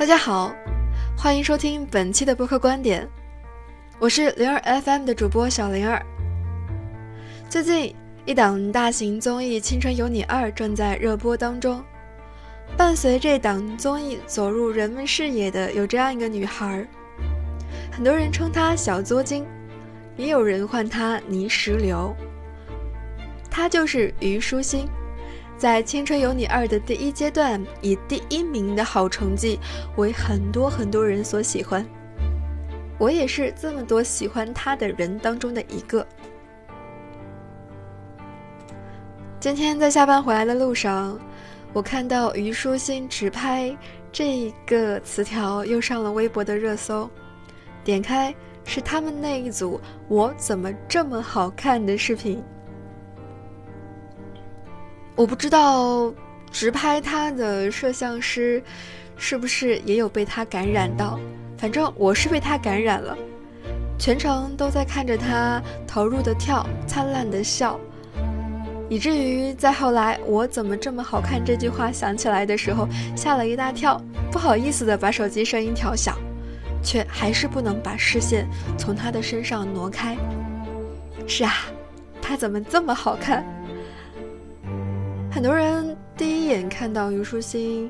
大家好，欢迎收听本期的播客观点，我是灵儿 FM 的主播小灵儿。最近一档大型综艺《青春有你二》正在热播当中，伴随这档综艺走入人们视野的有这样一个女孩，很多人称她小作精，也有人唤她泥石流，她就是虞书欣。在《青春有你二》的第一阶段，以第一名的好成绩为很多很多人所喜欢。我也是这么多喜欢他的人当中的一个。今天在下班回来的路上，我看到虞书欣直拍这个词条又上了微博的热搜，点开是他们那一组“我怎么这么好看”的视频。我不知道直拍他的摄像师是不是也有被他感染到，反正我是被他感染了，全程都在看着他投入的跳，灿烂的笑，以至于在后来“我怎么这么好看”这句话想起来的时候，吓了一大跳，不好意思的把手机声音调小，却还是不能把视线从他的身上挪开。是啊，他怎么这么好看？很多人第一眼看到虞书欣，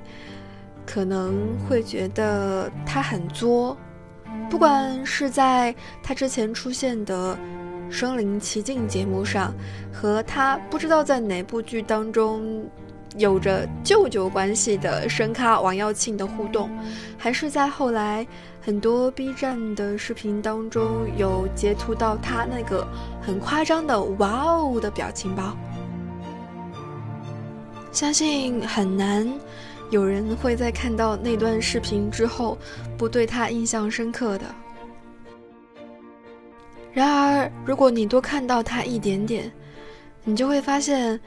可能会觉得她很作，不管是在她之前出现的《身临其境》节目上，和她不知道在哪部剧当中有着舅舅关系的声咖王耀庆的互动，还是在后来很多 B 站的视频当中有截图到她那个很夸张的“哇哦”的表情包。相信很难有人会在看到那段视频之后不对他印象深刻的。然而，如果你多看到他一点点，你就会发现，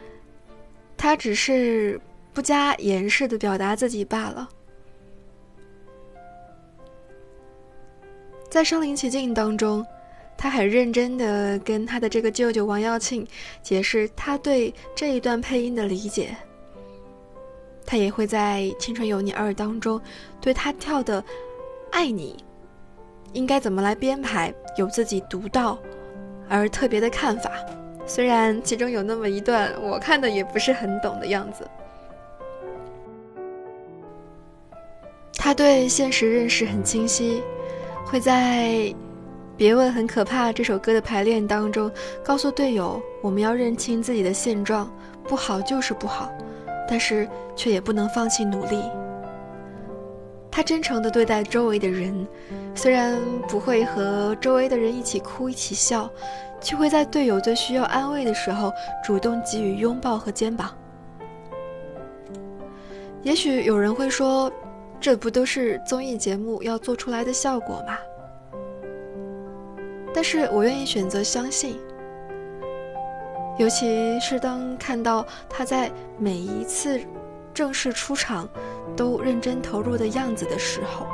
他只是不加掩饰的表达自己罢了。在身临其境当中，他很认真的跟他的这个舅舅王耀庆解释他对这一段配音的理解。他也会在《青春有你二》当中，对他跳的《爱你》应该怎么来编排，有自己独到而特别的看法。虽然其中有那么一段我看的也不是很懂的样子。他对现实认识很清晰，会在《别问很可怕》这首歌的排练当中告诉队友：“我们要认清自己的现状，不好就是不好。”但是却也不能放弃努力。他真诚地对待周围的人，虽然不会和周围的人一起哭一起笑，却会在队友最需要安慰的时候主动给予拥抱和肩膀。也许有人会说，这不都是综艺节目要做出来的效果吗？但是我愿意选择相信。尤其是当看到他在每一次正式出场都认真投入的样子的时候，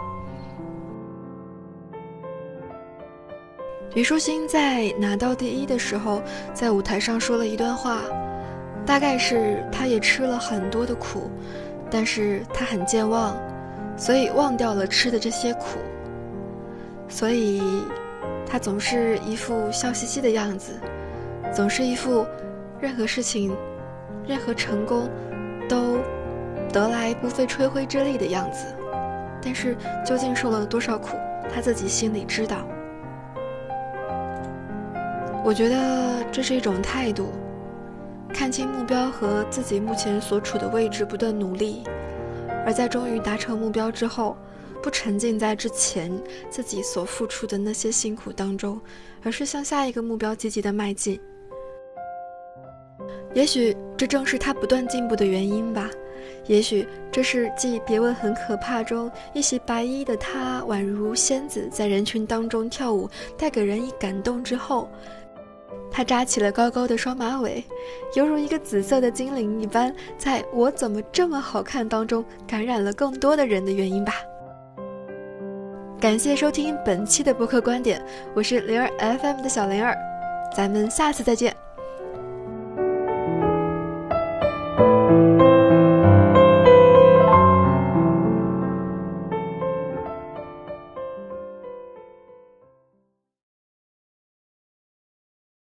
虞书欣在拿到第一的时候，在舞台上说了一段话，大概是他也吃了很多的苦，但是他很健忘，所以忘掉了吃的这些苦，所以他总是一副笑嘻嘻的样子。总是一副任何事情、任何成功都得来不费吹灰之力的样子，但是究竟受了多少苦，他自己心里知道。我觉得这是一种态度，看清目标和自己目前所处的位置，不断努力，而在终于达成目标之后。不沉浸在之前自己所付出的那些辛苦当中，而是向下一个目标积极的迈进。也许这正是他不断进步的原因吧。也许这是继《别问很可怕》中一袭白衣的他宛如仙子在人群当中跳舞，带给人以感动之后，他扎起了高高的双马尾，犹如一个紫色的精灵一般，在我怎么这么好看当中感染了更多的人的原因吧。感谢收听本期的播客观点，我是灵儿 FM 的小灵儿，咱们下次再见。